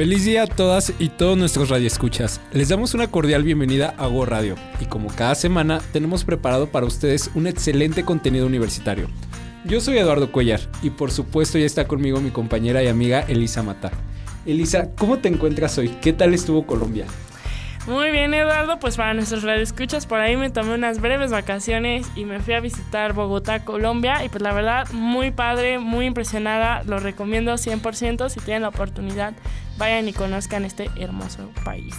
Feliz día a todas y todos nuestros radioescuchas. Les damos una cordial bienvenida a Go Radio y como cada semana tenemos preparado para ustedes un excelente contenido universitario. Yo soy Eduardo Cuellar y por supuesto ya está conmigo mi compañera y amiga Elisa Mata. Elisa, ¿cómo te encuentras hoy? ¿Qué tal estuvo Colombia? Muy bien, Eduardo. Pues para nuestros radioescuchas, por ahí me tomé unas breves vacaciones y me fui a visitar Bogotá, Colombia. Y pues la verdad, muy padre, muy impresionada. Lo recomiendo 100% si tienen la oportunidad vayan y conozcan este hermoso país.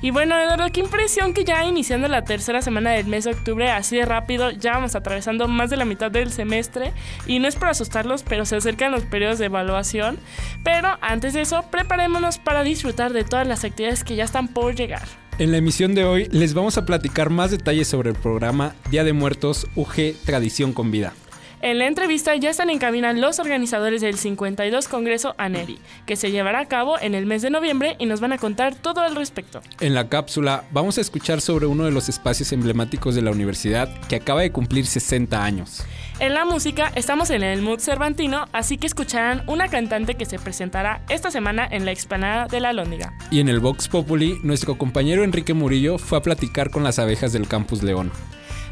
Y bueno, Eduardo, qué impresión que ya iniciando la tercera semana del mes de octubre, así de rápido, ya vamos atravesando más de la mitad del semestre. Y no es por asustarlos, pero se acercan los periodos de evaluación. Pero antes de eso, preparémonos para disfrutar de todas las actividades que ya están por llegar. En la emisión de hoy les vamos a platicar más detalles sobre el programa Día de Muertos UG Tradición con Vida. En la entrevista ya están en cabina los organizadores del 52 Congreso ANERI, que se llevará a cabo en el mes de noviembre y nos van a contar todo al respecto. En la cápsula vamos a escuchar sobre uno de los espacios emblemáticos de la universidad que acaba de cumplir 60 años. En la música estamos en el mood cervantino, así que escucharán una cantante que se presentará esta semana en la explanada de la Lóndiga. Y en el Vox Populi, nuestro compañero Enrique Murillo fue a platicar con las abejas del Campus León.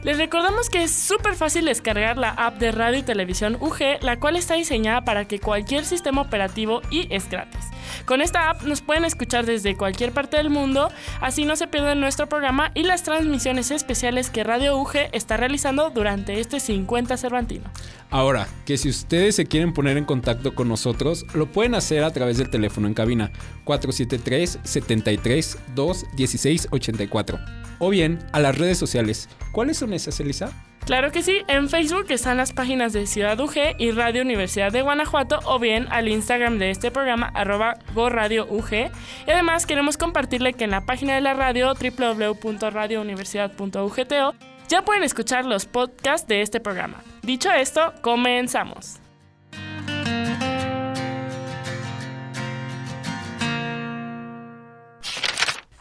Les recordamos que es súper fácil descargar la app de radio y televisión UG, la cual está diseñada para que cualquier sistema operativo y es gratis. Con esta app nos pueden escuchar desde cualquier parte del mundo, así no se pierden nuestro programa y las transmisiones especiales que Radio UG está realizando durante este 50 Cervantino. Ahora, que si ustedes se quieren poner en contacto con nosotros, lo pueden hacer a través del teléfono en cabina 473 73 2 16 84 o bien a las redes sociales. ¿Cuáles son esas, Elisa? Claro que sí, en Facebook están las páginas de Ciudad UG y Radio Universidad de Guanajuato o bien al Instagram de este programa arroba GoRadioUG. Y además queremos compartirle que en la página de la radio www.radiouniversidad.ugto ya pueden escuchar los podcasts de este programa. Dicho esto, comenzamos.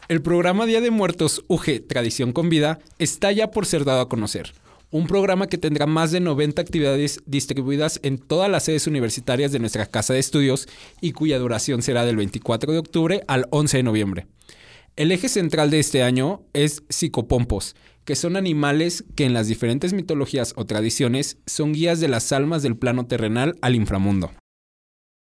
El programa Día de Muertos UG Tradición con Vida está ya por ser dado a conocer. Un programa que tendrá más de 90 actividades distribuidas en todas las sedes universitarias de nuestra casa de estudios y cuya duración será del 24 de octubre al 11 de noviembre. El eje central de este año es psicopompos, que son animales que en las diferentes mitologías o tradiciones son guías de las almas del plano terrenal al inframundo.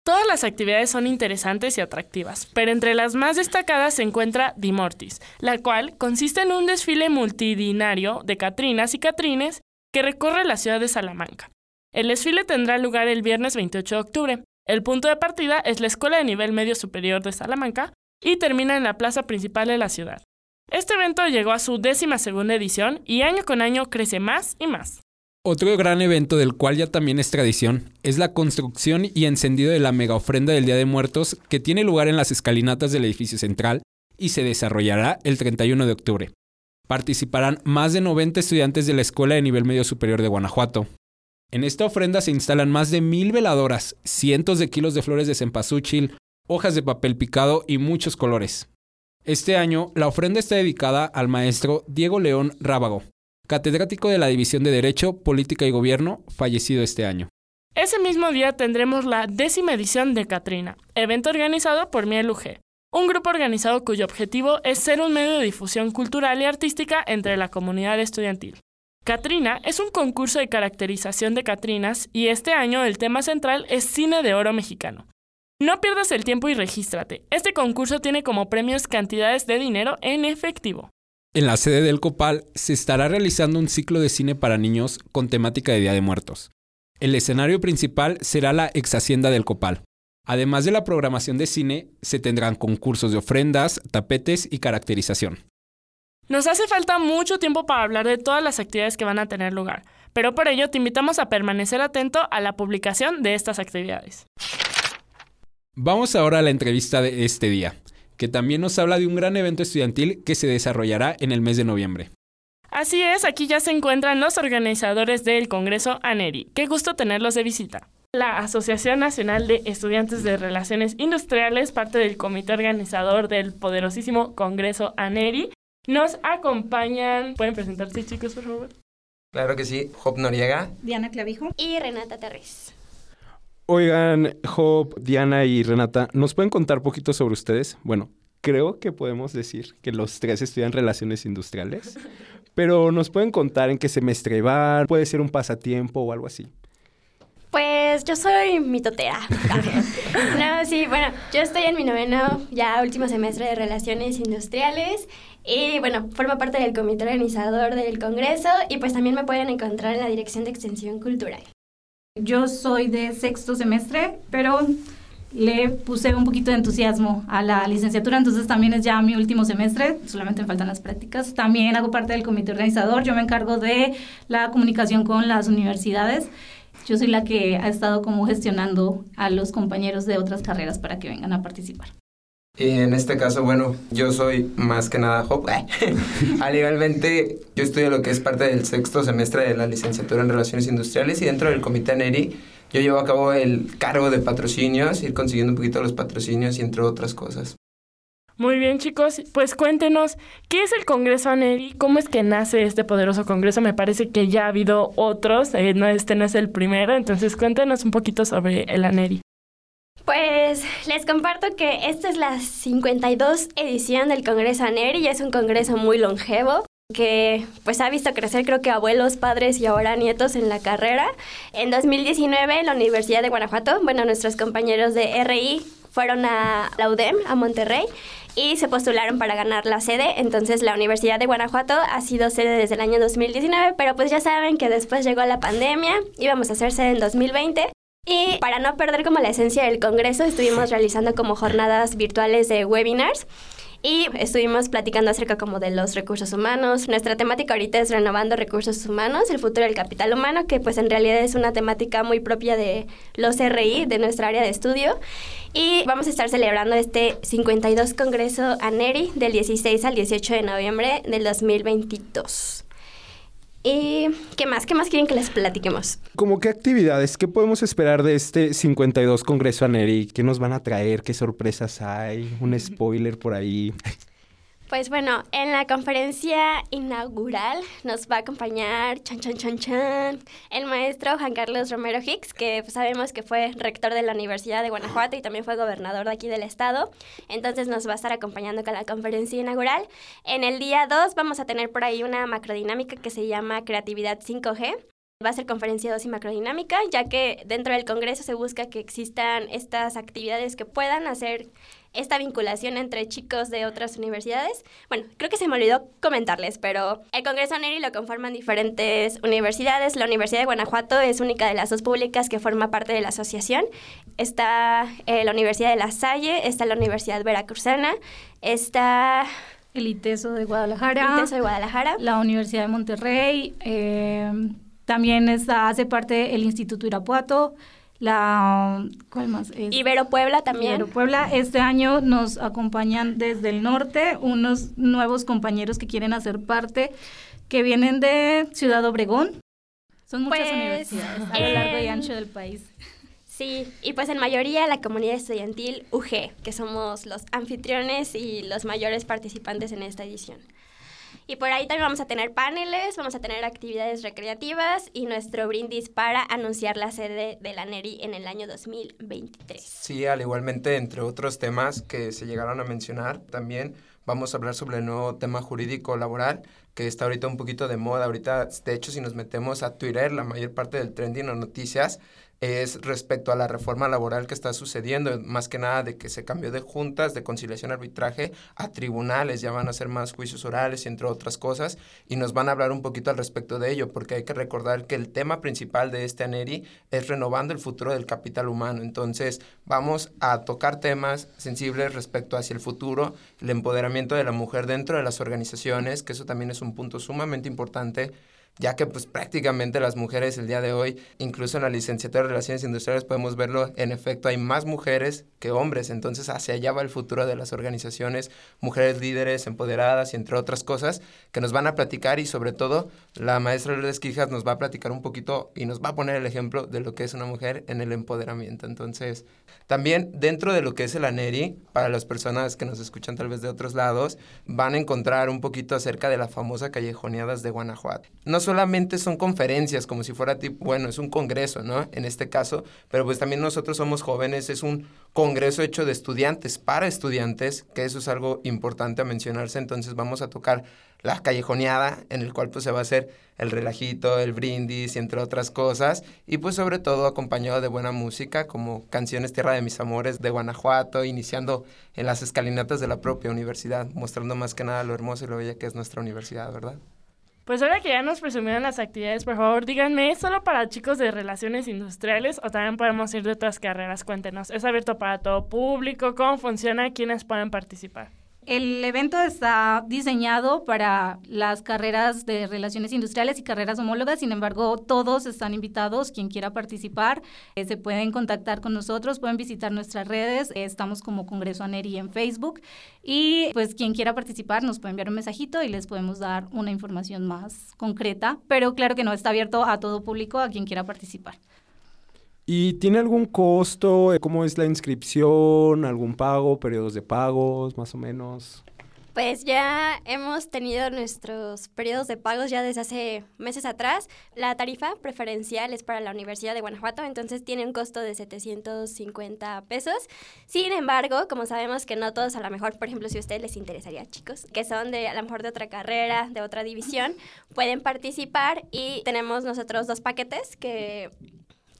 Todas las actividades son interesantes y atractivas, pero entre las más destacadas se encuentra Dimortis, la cual consiste en un desfile multidinario de Catrinas y Catrines que recorre la ciudad de Salamanca. El desfile tendrá lugar el viernes 28 de octubre. El punto de partida es la Escuela de Nivel Medio Superior de Salamanca y termina en la plaza principal de la ciudad. Este evento llegó a su décima segunda edición y año con año crece más y más. Otro gran evento del cual ya también es tradición es la construcción y encendido de la mega ofrenda del Día de Muertos que tiene lugar en las escalinatas del edificio central y se desarrollará el 31 de octubre. Participarán más de 90 estudiantes de la Escuela de Nivel Medio Superior de Guanajuato. En esta ofrenda se instalan más de mil veladoras, cientos de kilos de flores de cempasúchil, hojas de papel picado y muchos colores. Este año, la ofrenda está dedicada al maestro Diego León Rábago, catedrático de la División de Derecho, Política y Gobierno, fallecido este año. Ese mismo día tendremos la décima edición de Catrina, evento organizado por Miel UG, un grupo organizado cuyo objetivo es ser un medio de difusión cultural y artística entre la comunidad estudiantil. Catrina es un concurso de caracterización de Catrinas y este año el tema central es cine de oro mexicano. No pierdas el tiempo y regístrate. Este concurso tiene como premios cantidades de dinero en efectivo. En la sede del Copal se estará realizando un ciclo de cine para niños con temática de Día de Muertos. El escenario principal será la ex hacienda del Copal. Además de la programación de cine, se tendrán concursos de ofrendas, tapetes y caracterización. Nos hace falta mucho tiempo para hablar de todas las actividades que van a tener lugar, pero por ello te invitamos a permanecer atento a la publicación de estas actividades. Vamos ahora a la entrevista de este día, que también nos habla de un gran evento estudiantil que se desarrollará en el mes de noviembre. Así es, aquí ya se encuentran los organizadores del Congreso ANERI. Qué gusto tenerlos de visita. La Asociación Nacional de Estudiantes de Relaciones Industriales, parte del comité organizador del poderosísimo Congreso ANERI, nos acompañan. ¿Pueden presentarse, chicos, por favor? Claro que sí. Job Noriega. Diana Clavijo. Y Renata Terres. Oigan, Job, Diana y Renata, ¿nos pueden contar un poquito sobre ustedes? Bueno, creo que podemos decir que los tres estudian relaciones industriales, pero nos pueden contar en qué semestre van, puede ser un pasatiempo o algo así. Pues yo soy mitotera. no, sí, bueno, yo estoy en mi noveno, ya último semestre de Relaciones Industriales y bueno, formo parte del comité organizador del Congreso y pues también me pueden encontrar en la Dirección de Extensión Cultural. Yo soy de sexto semestre, pero le puse un poquito de entusiasmo a la licenciatura, entonces también es ya mi último semestre, solamente me faltan las prácticas. También hago parte del comité organizador, yo me encargo de la comunicación con las universidades. Yo soy la que ha estado como gestionando a los compañeros de otras carreras para que vengan a participar. Y en este caso, bueno, yo soy más que nada Job. Igualmente, yo estudio lo que es parte del sexto semestre de la licenciatura en Relaciones Industriales y dentro del comité NERI yo llevo a cabo el cargo de patrocinios, ir consiguiendo un poquito los patrocinios y entre otras cosas. Muy bien, chicos, pues cuéntenos, ¿qué es el Congreso ANERI? ¿Cómo es que nace este poderoso Congreso? Me parece que ya ha habido otros, eh, no, este no es el primero, entonces cuéntenos un poquito sobre el ANERI. Pues les comparto que esta es la 52 edición del Congreso ANERI y es un congreso muy longevo que pues ha visto crecer creo que abuelos, padres y ahora nietos en la carrera. En 2019 la Universidad de Guanajuato, bueno, nuestros compañeros de RI fueron a la UDEM, a Monterrey, y se postularon para ganar la sede. Entonces la Universidad de Guanajuato ha sido sede desde el año 2019, pero pues ya saben que después llegó la pandemia, íbamos a ser sede en 2020 y para no perder como la esencia del Congreso, estuvimos realizando como jornadas virtuales de webinars y estuvimos platicando acerca como de los recursos humanos. Nuestra temática ahorita es renovando recursos humanos, el futuro del capital humano, que pues en realidad es una temática muy propia de los RI, de nuestra área de estudio. Y vamos a estar celebrando este 52 Congreso ANERI del 16 al 18 de noviembre del 2022. ¿Y qué más? ¿Qué más quieren que les platiquemos? ¿Cómo qué actividades? ¿Qué podemos esperar de este 52 Congreso ANERI? ¿Qué nos van a traer? ¿Qué sorpresas hay? ¿Un spoiler por ahí? Pues bueno, en la conferencia inaugural nos va a acompañar chan chan chan chan el maestro Juan Carlos Romero Hicks, que pues, sabemos que fue rector de la Universidad de Guanajuato y también fue gobernador de aquí del estado. Entonces nos va a estar acompañando con la conferencia inaugural. En el día 2 vamos a tener por ahí una macrodinámica que se llama Creatividad 5G. Va a ser conferencia 2 y macrodinámica, ya que dentro del Congreso se busca que existan estas actividades que puedan hacer esta vinculación entre chicos de otras universidades. Bueno, creo que se me olvidó comentarles, pero el Congreso NERI lo conforman diferentes universidades. La Universidad de Guanajuato es única de las dos públicas que forma parte de la asociación. Está eh, la Universidad de La Salle, está la Universidad Veracruzana, está... El ITESO de Guadalajara. ITESO de Guadalajara. La Universidad de Monterrey. Eh, también está, hace parte el Instituto Irapuato la ¿cuál más? Ibero Puebla también. Ibero Puebla. Este año nos acompañan desde el norte unos nuevos compañeros que quieren hacer parte, que vienen de Ciudad Obregón. Son muchas pues, universidades a lo largo y ancho del país. Sí, y pues en mayoría la comunidad estudiantil UG, que somos los anfitriones y los mayores participantes en esta edición. Y por ahí también vamos a tener paneles, vamos a tener actividades recreativas y nuestro brindis para anunciar la sede de la NERI en el año 2023. Sí, al igualmente, entre otros temas que se llegaron a mencionar, también vamos a hablar sobre el nuevo tema jurídico laboral que está ahorita un poquito de moda. Ahorita, de hecho, si nos metemos a Twitter, la mayor parte del trending o noticias es respecto a la reforma laboral que está sucediendo, más que nada de que se cambió de juntas de conciliación arbitraje a tribunales, ya van a ser más juicios orales entre otras cosas, y nos van a hablar un poquito al respecto de ello, porque hay que recordar que el tema principal de este ANERI es renovando el futuro del capital humano, entonces vamos a tocar temas sensibles respecto hacia el futuro, el empoderamiento de la mujer dentro de las organizaciones, que eso también es un punto sumamente importante ya que pues prácticamente las mujeres el día de hoy, incluso en la licenciatura de Relaciones Industriales podemos verlo, en efecto hay más mujeres que hombres. Entonces, hacia allá va el futuro de las organizaciones, mujeres líderes, empoderadas y entre otras cosas, que nos van a platicar y sobre todo la maestra Lourdes Quijas nos va a platicar un poquito y nos va a poner el ejemplo de lo que es una mujer en el empoderamiento. Entonces, también dentro de lo que es el ANERI, para las personas que nos escuchan tal vez de otros lados, van a encontrar un poquito acerca de la famosa callejoneadas de Guanajuato. No solamente son conferencias, como si fuera tipo, bueno, es un congreso, ¿no? En este caso, pero pues también nosotros somos jóvenes, es un congreso hecho de estudiantes para estudiantes, que eso es algo importante a mencionarse, entonces vamos a tocar la callejoneada, en el cual pues se va a hacer el relajito, el brindis entre otras cosas, y pues sobre todo acompañado de buena música como canciones Tierra de mis Amores de Guanajuato, iniciando en las escalinatas de la propia universidad, mostrando más que nada lo hermoso y lo bella que es nuestra universidad, ¿verdad? Pues ahora que ya nos presumieron las actividades, por favor, díganme, ¿es solo para chicos de relaciones industriales o también podemos ir de otras carreras? Cuéntenos. ¿Es abierto para todo público? ¿Cómo funciona? ¿Quiénes pueden participar? El evento está diseñado para las carreras de relaciones industriales y carreras homólogas, sin embargo, todos están invitados, quien quiera participar, eh, se pueden contactar con nosotros, pueden visitar nuestras redes, estamos como Congreso ANERI en Facebook. Y pues quien quiera participar nos puede enviar un mensajito y les podemos dar una información más concreta, pero claro que no está abierto a todo público, a quien quiera participar. ¿Y tiene algún costo? ¿Cómo es la inscripción? ¿Algún pago? ¿Periodos de pagos? Más o menos. Pues ya hemos tenido nuestros periodos de pagos ya desde hace meses atrás. La tarifa preferencial es para la Universidad de Guanajuato, entonces tiene un costo de 750 pesos. Sin embargo, como sabemos que no todos a lo mejor, por ejemplo, si a ustedes les interesaría, chicos, que son de a lo mejor de otra carrera, de otra división, pueden participar y tenemos nosotros dos paquetes que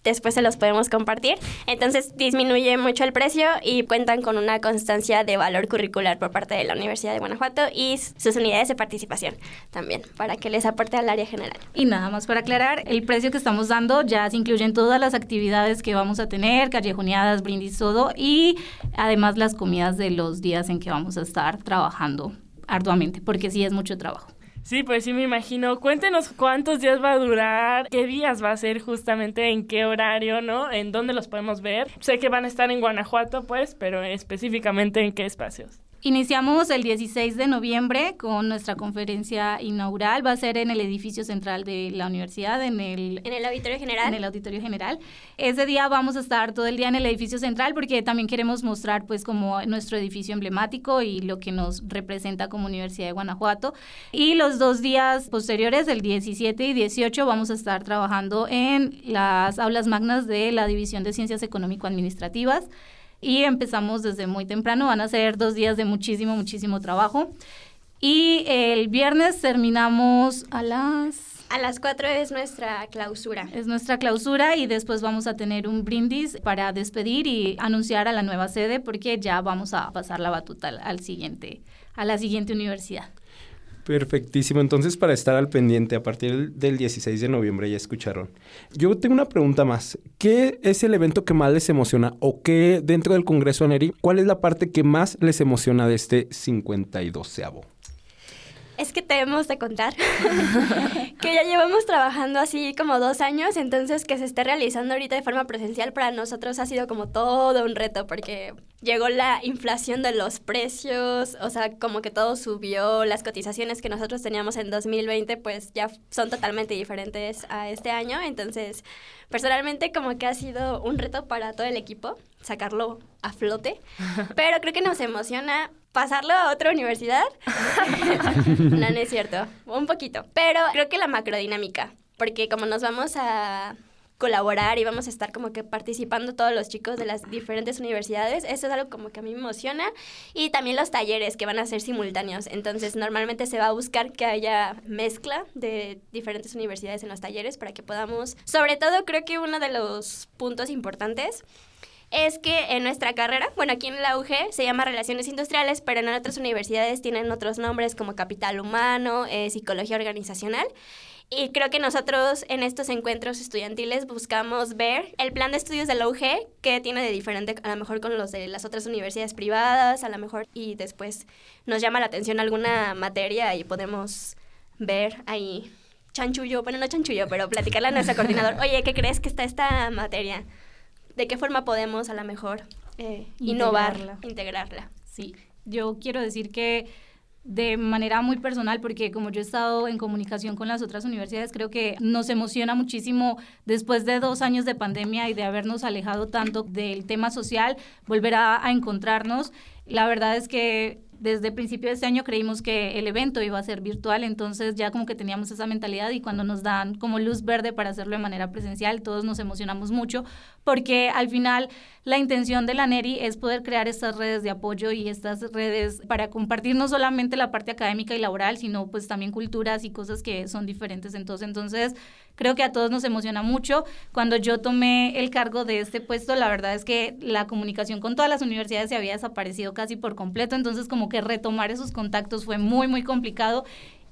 después se los podemos compartir. Entonces disminuye mucho el precio y cuentan con una constancia de valor curricular por parte de la Universidad de Guanajuato y sus unidades de participación también, para que les aporte al área general. Y nada más para aclarar, el precio que estamos dando ya se incluyen todas las actividades que vamos a tener, callejoneadas, brindis, todo, y además las comidas de los días en que vamos a estar trabajando arduamente, porque sí es mucho trabajo. Sí, pues sí me imagino. Cuéntenos cuántos días va a durar, qué días va a ser justamente, en qué horario, ¿no? En dónde los podemos ver. Sé que van a estar en Guanajuato, pues, pero específicamente en qué espacios. Iniciamos el 16 de noviembre con nuestra conferencia inaugural. Va a ser en el edificio central de la universidad, en el... En el auditorio general. En el auditorio general. Ese día vamos a estar todo el día en el edificio central porque también queremos mostrar pues como nuestro edificio emblemático y lo que nos representa como Universidad de Guanajuato. Y los dos días posteriores, el 17 y 18, vamos a estar trabajando en las aulas magnas de la División de Ciencias Económico-Administrativas y empezamos desde muy temprano. Van a ser dos días de muchísimo, muchísimo trabajo. Y el viernes terminamos a las... A las 4 es nuestra clausura. Es nuestra clausura y después vamos a tener un brindis para despedir y anunciar a la nueva sede porque ya vamos a pasar la batuta al siguiente, a la siguiente universidad. Perfectísimo. Entonces, para estar al pendiente, a partir del 16 de noviembre ya escucharon. Yo tengo una pregunta más. ¿Qué es el evento que más les emociona o qué dentro del Congreso ANERI, cuál es la parte que más les emociona de este 52avo? Es que tenemos de contar que ya llevamos trabajando así como dos años, entonces que se esté realizando ahorita de forma presencial para nosotros ha sido como todo un reto porque llegó la inflación de los precios, o sea, como que todo subió, las cotizaciones que nosotros teníamos en 2020 pues ya son totalmente diferentes a este año, entonces personalmente como que ha sido un reto para todo el equipo sacarlo a flote, pero creo que nos emociona pasarlo a otra universidad. no, no es cierto, un poquito, pero creo que la macrodinámica, porque como nos vamos a colaborar y vamos a estar como que participando todos los chicos de las diferentes universidades. Eso es algo como que a mí me emociona. Y también los talleres que van a ser simultáneos. Entonces, normalmente se va a buscar que haya mezcla de diferentes universidades en los talleres para que podamos, sobre todo creo que uno de los puntos importantes es que en nuestra carrera, bueno, aquí en la UG se llama Relaciones Industriales, pero en otras universidades tienen otros nombres como Capital Humano, eh, Psicología Organizacional. Y creo que nosotros en estos encuentros estudiantiles buscamos ver el plan de estudios de la UG, que tiene de diferente a lo mejor con los de las otras universidades privadas, a lo mejor, y después nos llama la atención alguna materia y podemos ver ahí chanchullo, bueno, no chanchullo, pero platicarle a nuestro coordinador, oye, ¿qué crees que está esta materia? ¿De qué forma podemos a lo mejor eh, innovar, Integrarla. integrarla. Sí, yo quiero decir que de manera muy personal, porque como yo he estado en comunicación con las otras universidades, creo que nos emociona muchísimo después de dos años de pandemia y de habernos alejado tanto del tema social, volver a, a encontrarnos. La verdad es que desde el principio de este año creímos que el evento iba a ser virtual, entonces ya como que teníamos esa mentalidad y cuando nos dan como luz verde para hacerlo de manera presencial, todos nos emocionamos mucho porque al final la intención de la NERI es poder crear estas redes de apoyo y estas redes para compartir no solamente la parte académica y laboral, sino pues también culturas y cosas que son diferentes. Entonces, entonces creo que a todos nos emociona mucho. Cuando yo tomé el cargo de este puesto, la verdad es que la comunicación con todas las universidades se había desaparecido casi por completo, entonces como que retomar esos contactos fue muy, muy complicado.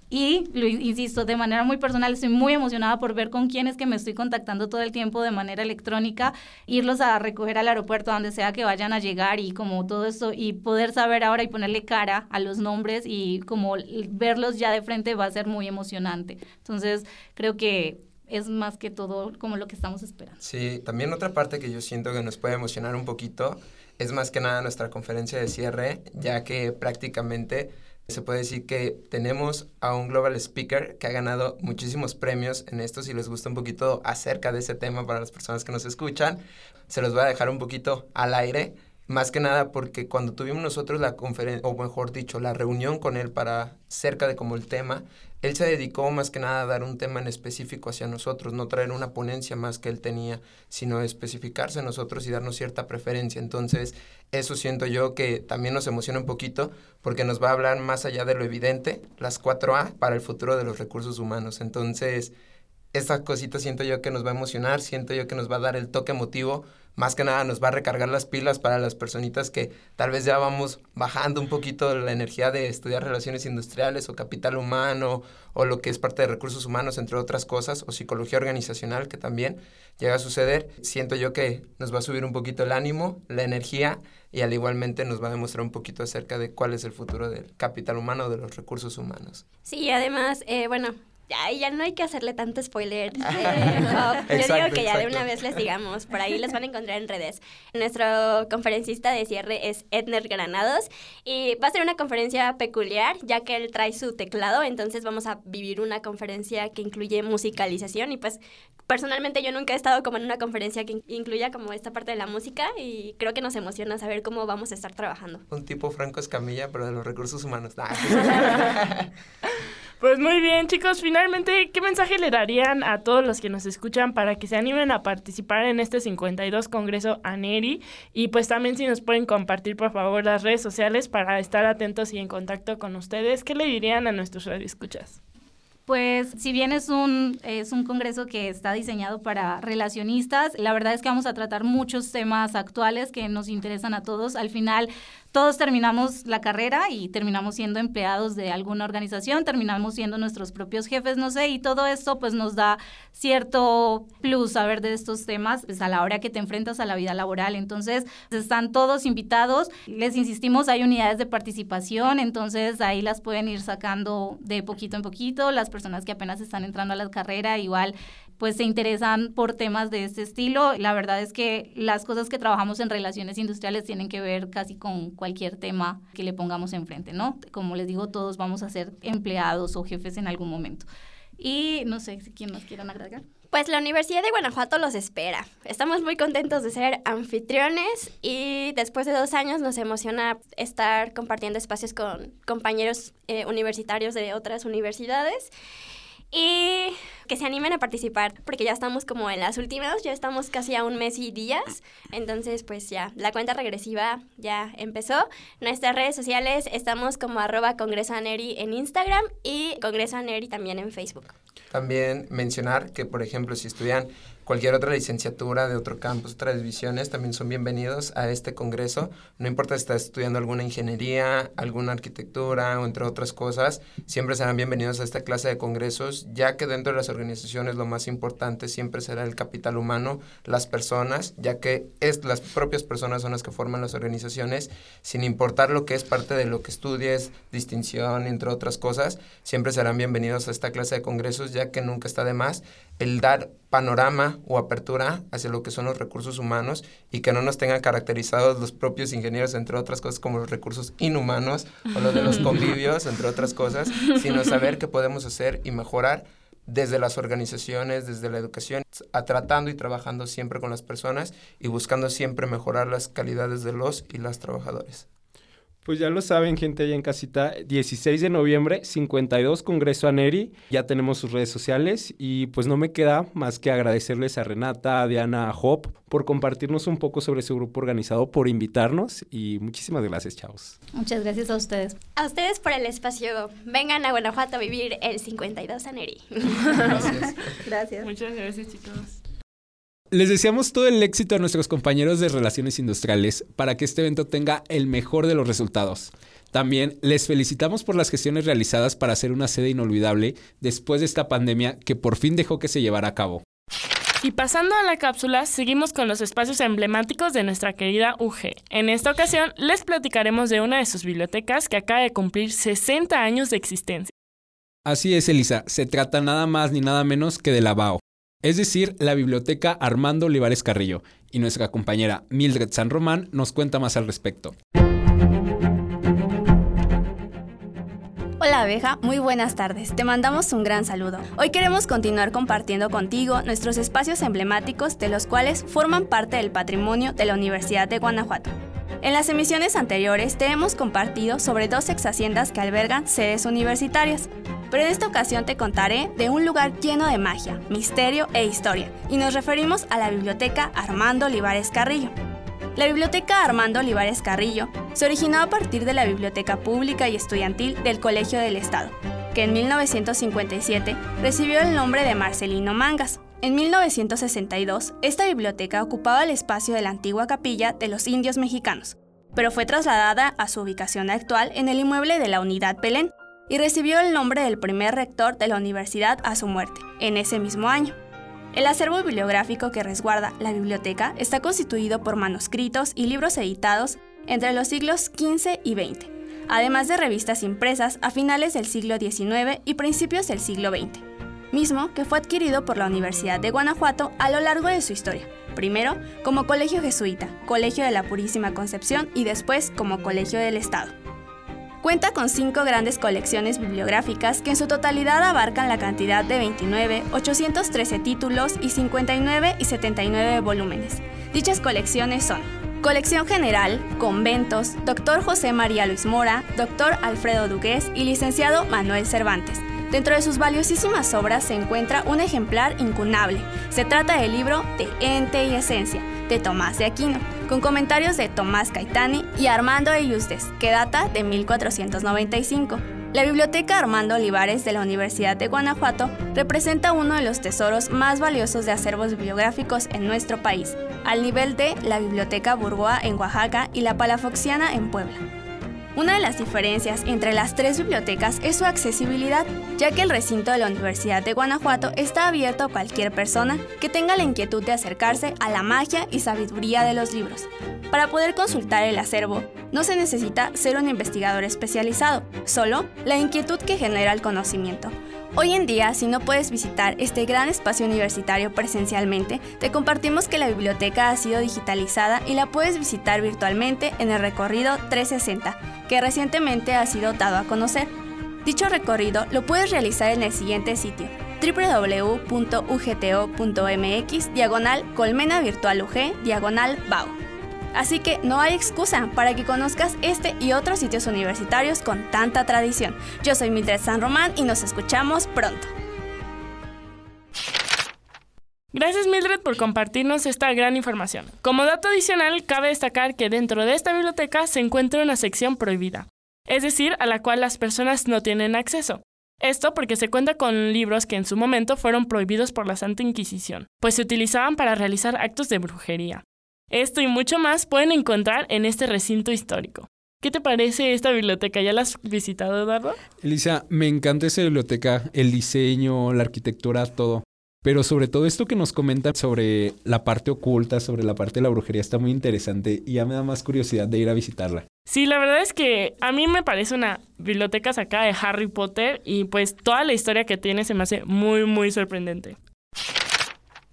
Y, lo insisto, de manera muy personal, estoy muy emocionada por ver con quiénes que me estoy contactando todo el tiempo de manera electrónica, irlos a recoger al aeropuerto, donde sea que vayan a llegar y como todo eso, y poder saber ahora y ponerle cara a los nombres y como verlos ya de frente va a ser muy emocionante. Entonces, creo que es más que todo como lo que estamos esperando. Sí, también otra parte que yo siento que nos puede emocionar un poquito es más que nada nuestra conferencia de cierre, ya que prácticamente se puede decir que tenemos a un global speaker que ha ganado muchísimos premios en esto. Si les gusta un poquito acerca de ese tema para las personas que nos escuchan, se los voy a dejar un poquito al aire. Más que nada porque cuando tuvimos nosotros la conferencia, o mejor dicho, la reunión con él para cerca de como el tema, él se dedicó más que nada a dar un tema en específico hacia nosotros, no traer una ponencia más que él tenía, sino especificarse a nosotros y darnos cierta preferencia. Entonces, eso siento yo que también nos emociona un poquito porque nos va a hablar más allá de lo evidente, las 4A para el futuro de los recursos humanos. Entonces, esta cosita siento yo que nos va a emocionar, siento yo que nos va a dar el toque emotivo más que nada nos va a recargar las pilas para las personitas que tal vez ya vamos bajando un poquito la energía de estudiar relaciones industriales o capital humano o lo que es parte de recursos humanos, entre otras cosas, o psicología organizacional, que también llega a suceder. Siento yo que nos va a subir un poquito el ánimo, la energía y al igualmente nos va a demostrar un poquito acerca de cuál es el futuro del capital humano o de los recursos humanos. Sí, además, eh, bueno, ya, ya no hay que hacerle tanto spoiler. Eh, Yo digo que ya de una vez les digamos, por ahí les van a encontrar en redes. Nuestro conferencista de cierre es Edner Granados y va a ser una conferencia peculiar ya que él trae su teclado, entonces vamos a vivir una conferencia que incluye musicalización y pues personalmente yo nunca he estado como en una conferencia que in- incluya como esta parte de la música y creo que nos emociona saber cómo vamos a estar trabajando. Un tipo Franco Escamilla, pero de los recursos humanos. Nah, Pues muy bien, chicos. Finalmente, ¿qué mensaje le darían a todos los que nos escuchan para que se animen a participar en este 52 Congreso ANERI? Y pues también si nos pueden compartir, por favor, las redes sociales para estar atentos y en contacto con ustedes. ¿Qué le dirían a nuestros radioescuchas? Pues si bien es un, es un congreso que está diseñado para relacionistas, la verdad es que vamos a tratar muchos temas actuales que nos interesan a todos. Al final, todos terminamos la carrera y terminamos siendo empleados de alguna organización, terminamos siendo nuestros propios jefes, no sé, y todo esto pues nos da cierto plus saber de estos temas pues, a la hora que te enfrentas a la vida laboral. Entonces, están todos invitados. Les insistimos, hay unidades de participación, entonces ahí las pueden ir sacando de poquito en poquito. Las personas que apenas están entrando a la carrera igual pues se interesan por temas de este estilo. La verdad es que las cosas que trabajamos en relaciones industriales tienen que ver casi con cualquier tema que le pongamos enfrente, ¿no? Como les digo, todos vamos a ser empleados o jefes en algún momento. Y no sé si quién nos quieran agregar. Pues la Universidad de Guanajuato los espera. Estamos muy contentos de ser anfitriones y después de dos años nos emociona estar compartiendo espacios con compañeros eh, universitarios de otras universidades y que se animen a participar porque ya estamos como en las últimas, ya estamos casi a un mes y días, entonces pues ya la cuenta regresiva ya empezó. Nuestras redes sociales estamos como arroba congresoaneri en Instagram y congresoaneri también en Facebook. También mencionar que, por ejemplo, si estudian cualquier otra licenciatura de otro campus, otras divisiones, también son bienvenidos a este congreso. No importa si estás estudiando alguna ingeniería, alguna arquitectura o entre otras cosas, siempre serán bienvenidos a esta clase de congresos, ya que dentro de las organizaciones lo más importante siempre será el capital humano, las personas, ya que es, las propias personas son las que forman las organizaciones, sin importar lo que es parte de lo que estudies, distinción, entre otras cosas, siempre serán bienvenidos a esta clase de congresos, ya que nunca está de más el dar panorama o apertura hacia lo que son los recursos humanos y que no nos tengan caracterizados los propios ingenieros, entre otras cosas, como los recursos inhumanos o los de los convivios, entre otras cosas, sino saber qué podemos hacer y mejorar desde las organizaciones, desde la educación, a tratando y trabajando siempre con las personas y buscando siempre mejorar las calidades de los y las trabajadores. Pues ya lo saben, gente allá en casita, 16 de noviembre, 52 Congreso ANERI, ya tenemos sus redes sociales y pues no me queda más que agradecerles a Renata, a Diana, a Hop por compartirnos un poco sobre su grupo organizado, por invitarnos y muchísimas gracias, chavos. Muchas gracias a ustedes. A ustedes por el espacio. Vengan a Guanajuato a vivir el 52 ANERI. Gracias. Gracias. Muchas gracias, chicos. Les deseamos todo el éxito a nuestros compañeros de Relaciones Industriales para que este evento tenga el mejor de los resultados. También les felicitamos por las gestiones realizadas para hacer una sede inolvidable después de esta pandemia que por fin dejó que se llevara a cabo. Y pasando a la cápsula, seguimos con los espacios emblemáticos de nuestra querida UG. En esta ocasión, les platicaremos de una de sus bibliotecas que acaba de cumplir 60 años de existencia. Así es, Elisa, se trata nada más ni nada menos que de la BAO, es decir, la Biblioteca Armando Olivares Carrillo, y nuestra compañera Mildred San Román nos cuenta más al respecto. Hola abeja, muy buenas tardes. Te mandamos un gran saludo. Hoy queremos continuar compartiendo contigo nuestros espacios emblemáticos de los cuales forman parte del patrimonio de la Universidad de Guanajuato. En las emisiones anteriores te hemos compartido sobre dos ex haciendas que albergan sedes universitarias, pero en esta ocasión te contaré de un lugar lleno de magia, misterio e historia, y nos referimos a la Biblioteca Armando Olivares Carrillo. La Biblioteca Armando Olivares Carrillo se originó a partir de la Biblioteca Pública y Estudiantil del Colegio del Estado, que en 1957 recibió el nombre de Marcelino Mangas. En 1962, esta biblioteca ocupaba el espacio de la antigua capilla de los indios mexicanos, pero fue trasladada a su ubicación actual en el inmueble de la Unidad Belén y recibió el nombre del primer rector de la universidad a su muerte, en ese mismo año. El acervo bibliográfico que resguarda la biblioteca está constituido por manuscritos y libros editados entre los siglos XV y XX, además de revistas impresas a finales del siglo XIX y principios del siglo XX mismo que fue adquirido por la Universidad de Guanajuato a lo largo de su historia, primero como Colegio Jesuita, Colegio de la Purísima Concepción y después como Colegio del Estado. Cuenta con cinco grandes colecciones bibliográficas que en su totalidad abarcan la cantidad de 29, 813 títulos y 59 y 79 volúmenes. Dichas colecciones son Colección General, Conventos, Dr. José María Luis Mora, Dr. Alfredo Dugués y Licenciado Manuel Cervantes, Dentro de sus valiosísimas obras se encuentra un ejemplar incunable. Se trata del libro De Ente y Esencia, de Tomás de Aquino, con comentarios de Tomás Caetani y Armando Eusdes, que data de 1495. La Biblioteca Armando Olivares de la Universidad de Guanajuato representa uno de los tesoros más valiosos de acervos bibliográficos en nuestro país, al nivel de la Biblioteca Burgoa en Oaxaca y la Palafoxiana en Puebla. Una de las diferencias entre las tres bibliotecas es su accesibilidad, ya que el recinto de la Universidad de Guanajuato está abierto a cualquier persona que tenga la inquietud de acercarse a la magia y sabiduría de los libros. Para poder consultar el acervo, no se necesita ser un investigador especializado, solo la inquietud que genera el conocimiento. Hoy en día, si no puedes visitar este gran espacio universitario presencialmente, te compartimos que la biblioteca ha sido digitalizada y la puedes visitar virtualmente en el recorrido 360, que recientemente ha sido dado a conocer. Dicho recorrido lo puedes realizar en el siguiente sitio www.ugto.mx diagonal colmena virtual UG diagonal BAU. Así que no hay excusa para que conozcas este y otros sitios universitarios con tanta tradición. Yo soy Mildred San Román y nos escuchamos pronto. Gracias Mildred por compartirnos esta gran información. Como dato adicional, cabe destacar que dentro de esta biblioteca se encuentra una sección prohibida, es decir, a la cual las personas no tienen acceso. Esto porque se cuenta con libros que en su momento fueron prohibidos por la Santa Inquisición, pues se utilizaban para realizar actos de brujería. Esto y mucho más pueden encontrar en este recinto histórico. ¿Qué te parece esta biblioteca? ¿Ya la has visitado, Eduardo? Elisa, me encanta esa biblioteca, el diseño, la arquitectura, todo. Pero sobre todo esto que nos comentan sobre la parte oculta, sobre la parte de la brujería, está muy interesante y ya me da más curiosidad de ir a visitarla. Sí, la verdad es que a mí me parece una biblioteca sacada de Harry Potter y pues toda la historia que tiene se me hace muy, muy sorprendente.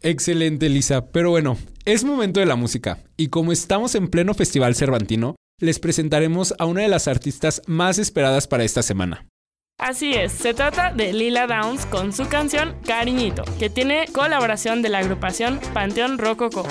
Excelente, Lisa. Pero bueno, es momento de la música. Y como estamos en pleno Festival Cervantino, les presentaremos a una de las artistas más esperadas para esta semana. Así es, se trata de Lila Downs con su canción Cariñito, que tiene colaboración de la agrupación Panteón Rococo.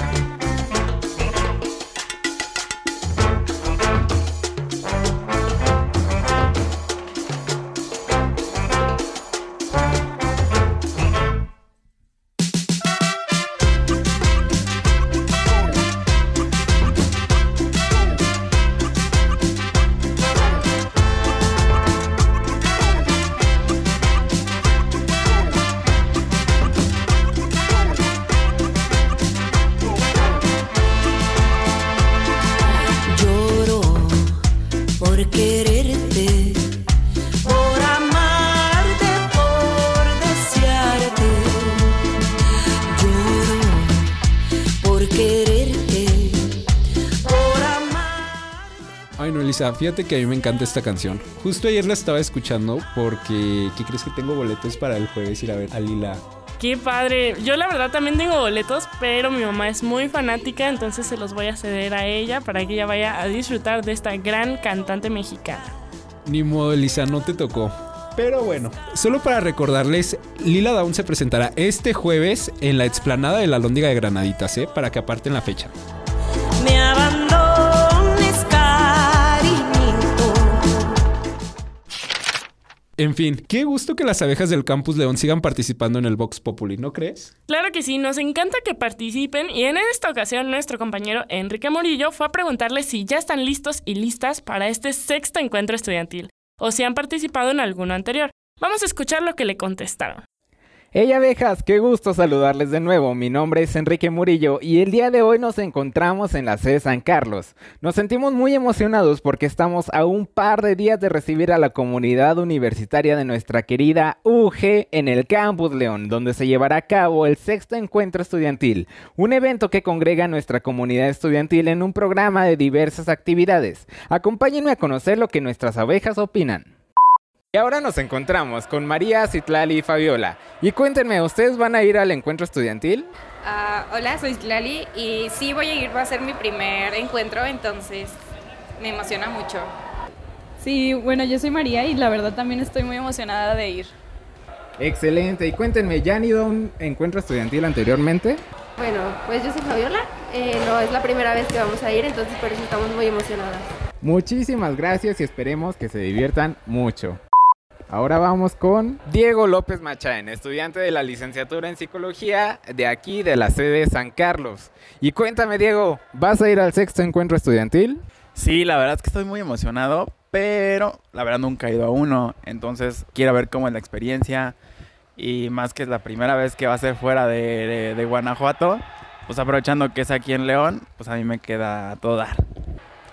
Quererte, por amarte, por desearte. Lloro por quererte, por amarte. Ay, no, Elisa, fíjate que a mí me encanta esta canción. Justo ayer la estaba escuchando porque, ¿qué crees que tengo boletos para el jueves ir a ver a Lila? Qué padre. Yo la verdad también tengo boletos, pero mi mamá es muy fanática, entonces se los voy a ceder a ella para que ella vaya a disfrutar de esta gran cantante mexicana. Ni modo, Elisa, no te tocó. Pero bueno, solo para recordarles, Lila Down se presentará este jueves en la explanada de la Lóndiga de Granaditas, ¿eh? Para que aparten la fecha. En fin, qué gusto que las abejas del Campus León sigan participando en el Vox Populi, ¿no crees? Claro que sí, nos encanta que participen y en esta ocasión nuestro compañero Enrique Morillo fue a preguntarles si ya están listos y listas para este sexto encuentro estudiantil o si han participado en alguno anterior. Vamos a escuchar lo que le contestaron. Hey abejas, qué gusto saludarles de nuevo. Mi nombre es Enrique Murillo y el día de hoy nos encontramos en la sede San Carlos. Nos sentimos muy emocionados porque estamos a un par de días de recibir a la comunidad universitaria de nuestra querida UG en el Campus León, donde se llevará a cabo el sexto encuentro estudiantil, un evento que congrega a nuestra comunidad estudiantil en un programa de diversas actividades. Acompáñenme a conocer lo que nuestras abejas opinan. Y ahora nos encontramos con María, Citlali y Fabiola. Y cuéntenme, ¿ustedes van a ir al encuentro estudiantil? Ah, hola, soy Lali y sí voy a ir, va a ser mi primer encuentro, entonces me emociona mucho. Sí, bueno, yo soy María y la verdad también estoy muy emocionada de ir. Excelente. Y cuéntenme, ¿ya han ido a un encuentro estudiantil anteriormente? Bueno, pues yo soy Fabiola, eh, no es la primera vez que vamos a ir, entonces por eso estamos muy emocionadas. Muchísimas gracias y esperemos que se diviertan mucho. Ahora vamos con Diego López Machaen, estudiante de la licenciatura en psicología de aquí de la sede San Carlos. Y cuéntame, Diego, ¿vas a ir al sexto encuentro estudiantil? Sí, la verdad es que estoy muy emocionado, pero la verdad nunca he ido a uno, entonces quiero ver cómo es la experiencia y más que es la primera vez que va a ser fuera de, de- de Guanajuato, pues aprovechando que es aquí en León, pues a mí me queda todo dar.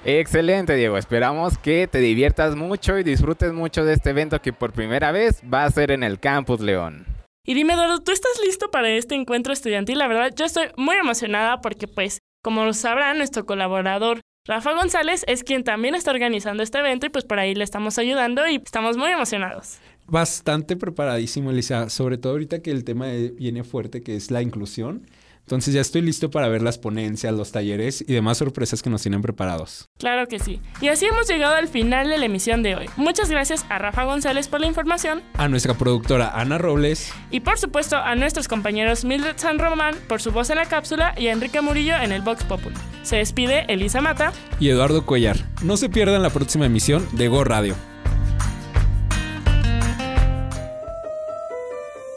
Excelente, Diego. Esperamos que te diviertas mucho y disfrutes mucho de este evento que por primera vez va a ser en el Campus León. Y dime, Eduardo, ¿tú estás listo para este encuentro estudiantil? La verdad, yo estoy muy emocionada porque, pues, como lo sabrán, nuestro colaborador Rafa González es quien también está organizando este evento y pues por ahí le estamos ayudando y estamos muy emocionados. Bastante preparadísimo, Elisa. Sobre todo ahorita que el tema viene fuerte, que es la inclusión. Entonces ya estoy listo para ver las ponencias, los talleres y demás sorpresas que nos tienen preparados. Claro que sí. Y así hemos llegado al final de la emisión de hoy. Muchas gracias a Rafa González por la información A nuestra productora Ana Robles y por supuesto a nuestros compañeros Mildred San Román por su voz en la cápsula y a Enrique Murillo en el Vox Populi. Se despide Elisa Mata. y Eduardo Cuellar. No se pierdan la próxima emisión de Go Radio.